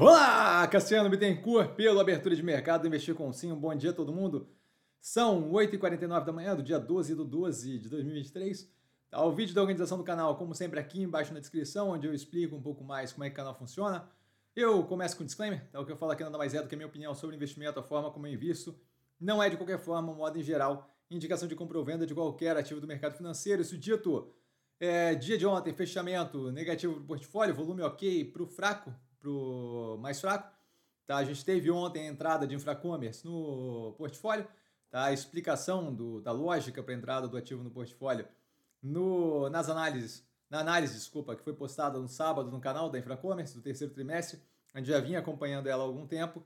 Olá, Cassiano Bittencourt, pelo Abertura de Mercado Investir com Sim. Um bom dia a todo mundo. São 8h49 da manhã do dia 12 de 12 de 2023. Tá, o vídeo da organização do canal, como sempre, aqui embaixo na descrição, onde eu explico um pouco mais como é que o canal funciona. Eu começo com um disclaimer, tá? o que eu falo aqui nada mais é do que a minha opinião sobre investimento, a forma como eu invisto. Não é de qualquer forma, modo em geral, indicação de compra ou venda de qualquer ativo do mercado financeiro. Isso dito, é, dia de ontem, fechamento negativo para o portfólio, volume ok para o fraco, para o mais fraco. Tá? A gente teve ontem a entrada de infracommerce no portfólio, tá? a explicação do, da lógica para a entrada do ativo no portfólio no, nas análises, na análise, desculpa, que foi postada no sábado no canal da Infracommerce do terceiro trimestre. A gente já vinha acompanhando ela há algum tempo.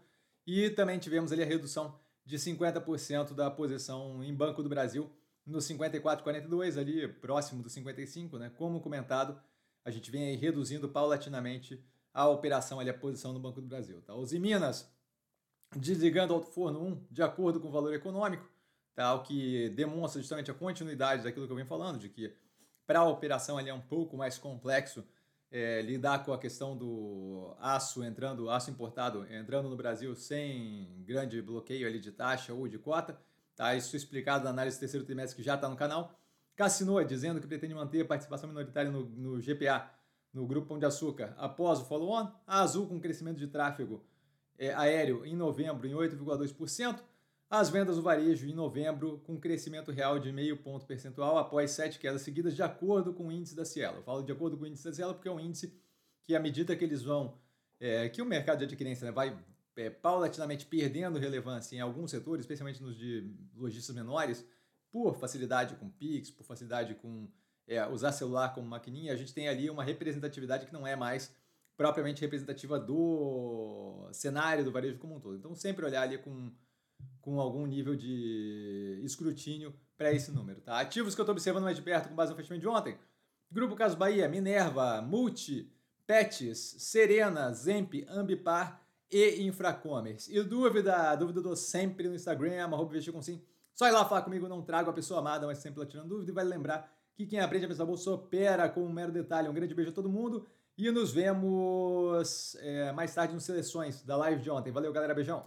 E também tivemos ali a redução de 50% da posição em Banco do Brasil no 54,42, ali próximo do 55, né? Como comentado, a gente vem reduzindo paulatinamente a operação ali, a posição no Banco do Brasil. Tá? Os Minas desligando o forno 1 de acordo com o valor econômico, tá? o que demonstra justamente a continuidade daquilo que eu venho falando, de que para a operação ali é um pouco mais complexo é, lidar com a questão do aço entrando, aço importado entrando no Brasil sem grande bloqueio ali de taxa ou de cota. Tá? Isso explicado na análise do terceiro trimestre que já está no canal. Cassinoa dizendo que pretende manter a participação minoritária no, no GPA no Grupo Pão de Açúcar após o follow-on. A Azul com crescimento de tráfego é, aéreo em novembro em 8,2%. As vendas do varejo em novembro com crescimento real de meio ponto percentual após sete quedas seguidas de acordo com o índice da Cielo. Eu falo de acordo com o índice da Cielo porque é um índice que à medida que eles vão, é, que o mercado de adquirência né, vai é, paulatinamente perdendo relevância em alguns setores, especialmente nos de lojistas menores, por facilidade com Pix, por facilidade com é, usar celular como maquininha, a gente tem ali uma representatividade que não é mais propriamente representativa do cenário do varejo como um todo. Então, sempre olhar ali com, com algum nível de escrutínio para esse número. Tá? Ativos que eu estou observando mais de perto com base no fechamento de ontem. Grupo Caso Bahia, Minerva, Multi, Pets, Serena, Zemp, Ambipar e Infracommerce. E dúvida, dúvida do sempre no Instagram, arroba com sim. Só ir lá falar comigo, não trago a pessoa amada, mas sempre lá tirando dúvida e vai lembrar que quem aprende a pensar bolsa opera com um mero detalhe. Um grande beijo a todo mundo e nos vemos é, mais tarde nos seleções da live de ontem. Valeu, galera. Beijão.